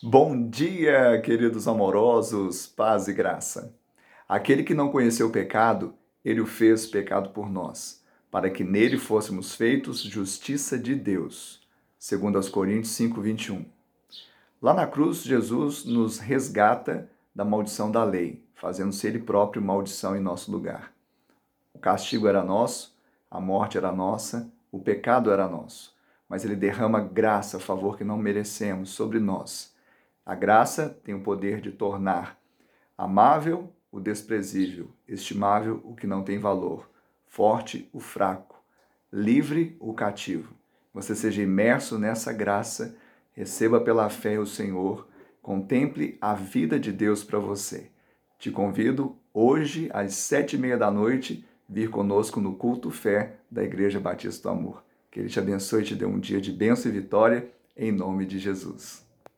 Bom dia, queridos amorosos, paz e graça. Aquele que não conheceu o pecado, ele o fez pecado por nós, para que nele fôssemos feitos justiça de Deus. Segundo aos Coríntios 5:21. Lá na cruz, Jesus nos resgata da maldição da lei, fazendo-se ele próprio maldição em nosso lugar. O castigo era nosso, a morte era nossa, o pecado era nosso, mas ele derrama graça, favor que não merecemos, sobre nós a graça tem o poder de tornar amável o desprezível, estimável o que não tem valor, forte o fraco, livre o cativo. Você seja imerso nessa graça, receba pela fé o Senhor, contemple a vida de Deus para você. Te convido hoje às sete e meia da noite vir conosco no culto fé da Igreja Batista do Amor. Que Ele te abençoe e te dê um dia de bênção e vitória, em nome de Jesus.